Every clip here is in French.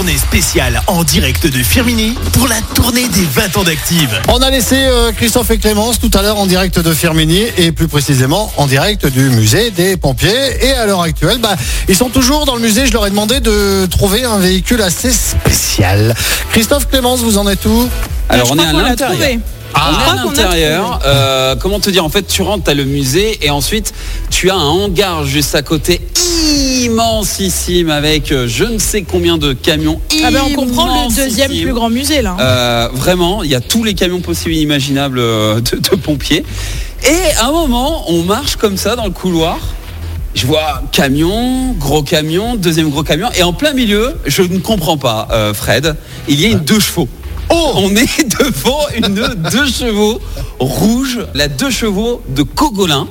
tournée spéciale en direct de Firmini pour la tournée des 20 ans d'Active. On a laissé euh, Christophe et Clémence tout à l'heure en direct de Firmini et plus précisément en direct du musée des pompiers. Et à l'heure actuelle, bah, ils sont toujours dans le musée. Je leur ai demandé de trouver un véhicule assez spécial. Christophe Clémence, vous en êtes où? Alors on est à l'intérieur. On est à l'intérieur. Euh, comment te dire En fait, tu rentres, tu as le musée et ensuite tu as un hangar juste à côté immensissime avec euh, je ne sais combien de camions. Ah ben on comprend le deuxième plus grand musée là. Euh, vraiment, il y a tous les camions possibles et inimaginables euh, de, de pompiers. Et à un moment, on marche comme ça dans le couloir. Je vois camion, gros camion, deuxième gros camion. Et en plein milieu, je ne comprends pas, euh, Fred, il y a une deux chevaux. Oh On est devant une deux chevaux rouge, la deux chevaux de Cogolin.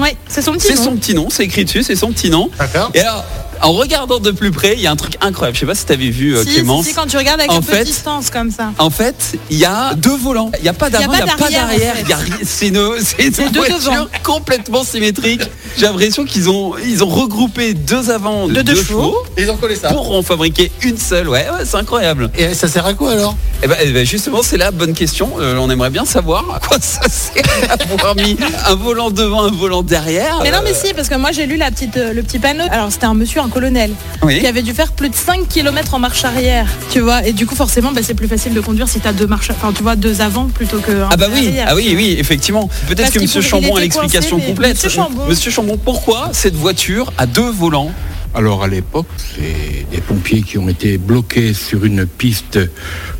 Oui, c'est son petit C'est nom. son petit nom, c'est écrit dessus, c'est son petit nom. D'accord. Et alors, en regardant de plus près, il y a un truc incroyable. Je sais pas si tu avais vu, euh, Si, si, Clémence. si, quand tu regardes avec En un peu fait- de distance comme ça. En fait, il y a deux volants. Il n'y a pas d'avant, Il n'y a pas d'arrière, en fait. il y a rien. C'est une, c'est une voiture devant. complètement symétrique. J'ai l'impression qu'ils ont, ils ont regroupé deux avant de De deux deux chevaux. chevaux Ils ont collé ça. pour en fabriquer une seule. Ouais, ouais c'est incroyable. Et ça sert à quoi alors? Et ben, eh ben, justement, c'est la bonne question. Euh, on aimerait bien savoir à quoi ça sert d'avoir mis un volant devant, un volant derrière. Mais non, mais Euh, si, parce que moi j'ai lu la petite, euh, le petit panneau. Alors c'était un monsieur, un colonel, Oui. qui avait dû faire plus de 5 km en marche arrière, tu vois. Et du coup, forcément, bah, c'est plus facile de conduire si tu as deux marches, enfin, tu vois, deux avant plutôt que un Ah bah oui, arrière. ah oui, oui, effectivement. Peut-être que Monsieur Chambon a l'explication complète. Monsieur Chambon. Monsieur Chambon, pourquoi cette voiture a deux volants Alors à l'époque, c'est des pompiers qui ont été bloqués sur une piste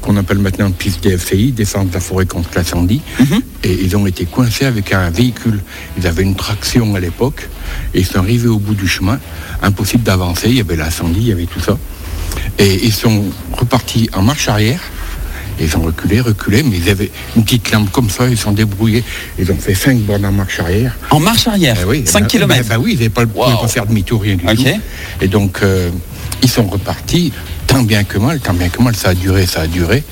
qu'on appelle maintenant piste DFCI, défense de la forêt contre l'incendie, et ils ont été coincés avec un véhicule. Ils avaient une traction à l'époque, et ils sont arrivés au bout du chemin, impossible d'avancer, il y avait l'incendie, il y avait tout ça. Et ils sont repartis en marche arrière, ils ont reculé, reculé, mais ils avaient une petite lampe comme ça, ils sont débrouillés, ils ont fait 5 bornes en marche arrière. En marche arrière, Eh oui, 5 ben- km. ben- ben oui, ils n'avaient pas, le- pouvaient Wow. pas faire demi-tour, rien du tout. Et donc, euh, ils sont repartis, tant bien que mal, tant bien que mal, ça a duré, ça a duré.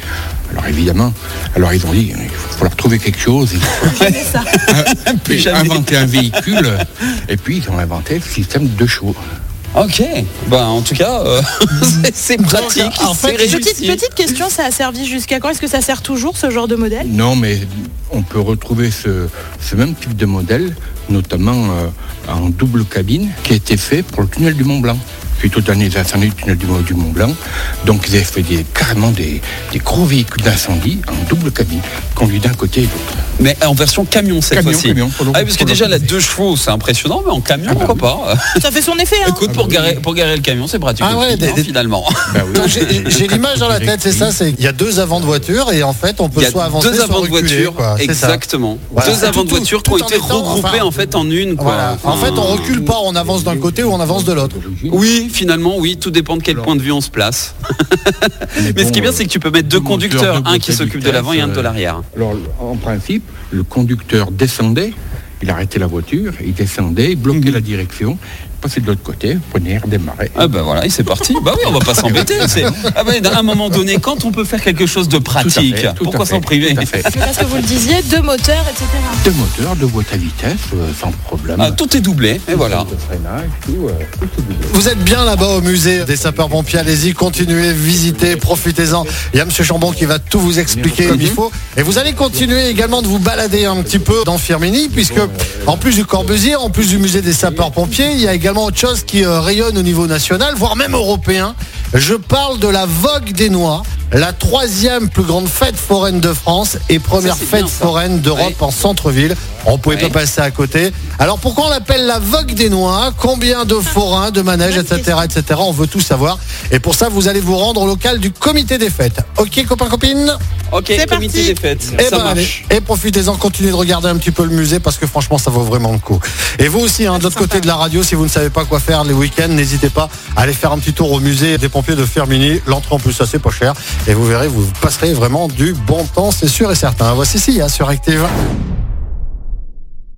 Alors évidemment, alors ils ont dit, il va falloir trouver quelque chose, il C'est ça. Inventer un véhicule. Et puis, ils ont inventé le système de chevaux. Ok, bah en tout cas, euh, c'est- pratique. en fait. Petite, petite question, ça a servi jusqu'à quand? Est-ce que ça sert toujours ce genre de modèle? Non, mais on peut retrouver ce, ce même type de modèle, notamment euh, en double cabine, qui a été fait pour le tunnel du Mont Blanc. Suite aux derniers incendies du tunnel du, Mont- du Mont Blanc. Donc ils avaient fait des, carrément des, des gros véhicules d'incendie en double cabine, conduits d'un côté et de l'autre. Mais en version camion cette Camion, fois-ci. camion, pour le- ah, oui, parce que déjà la deux chevaux c'est impressionnant, mais en camion Ah bah pourquoi pas Ça fait son effet, hein Écoute, pour garer, pour garer le camion, c'est pratique Ah ouais, des- hein, des- finalement. Oui. Donc, J'ai j'ai l'image dans la tête, c'est ça. C'est il y a deux avant de voiture et en fait on peut Il y a soit avancer deux soit avant de voiture, quoi. Exactement. Voilà. Deux avant de voiture qui ont été regroupés en fait en une. En fait, on recule pas, on avance d'un côté ou on avance de l'autre. Oui, finalement, oui, tout dépend de quel Alors. point de vue on se place. Mais ce qui est bien, c'est que tu peux mettre deux conducteurs, un qui s'occupe de l'avant et un de euh, l'arrière. Alors, en principe, le conducteur descendait, il arrêtait la voiture, il descendait, il bloquait la direction, passait de l'autre côté, prenait, redémarrait. Ah bah voilà, et c'est parti. Bah oui, on va pas s'embêter. c'est- Ah bah, à un moment donné, quand on peut faire quelque chose de Tout à pratique, fait, tout pourquoi s'en priver tout à fait. Parce que vous le disiez, deux moteurs, etc. Deux moteurs, deux boîtes à vitesse, euh, sans problème. Ah, Tout est doublé, et voilà. De freinage, tout, euh, tout est doublé. Vous êtes bien là-bas au musée des sapeurs-pompiers, allez-y, continuez, visitez, profitez-en. Il y a Monsieur Chambon qui va tout vous expliquer comme il faut. Et vous allez continuer également de vous balader un petit peu dans Firmini, puisque en plus du Corbusier, en plus du musée des sapeurs-pompiers, il y a également autre chose qui euh, rayonne au niveau national, voire même européen. Je parle de la Vogue des Noix, la troisième plus grande fête foraine de France et première Ça, fête bien, foraine d'Europe Ouais. en centre-ville. On pouvait Ouais. pas passer à côté. Alors pourquoi on l'appelle la Vogue des Noix Combien de forains, de manèges, etc., etc. On veut tout savoir. Et pour ça, vous allez vous rendre au local du comité des fêtes. Ok, copains, copines? Ok, comité parti. des fêtes, Eh ça ben, allez. Et profitez-en, continuez de regarder un petit peu le musée parce que franchement, ça vaut vraiment le coup. Et vous aussi, hein, de l'autre côté de la radio, si vous ne savez pas quoi faire les week-ends, n'hésitez pas à aller faire un petit tour au musée des pompiers de Firmini. L'entrée en plus, ça c'est pas cher. Et vous verrez, vous passerez vraiment du bon temps, c'est sûr et certain. Voici Sia sur Active.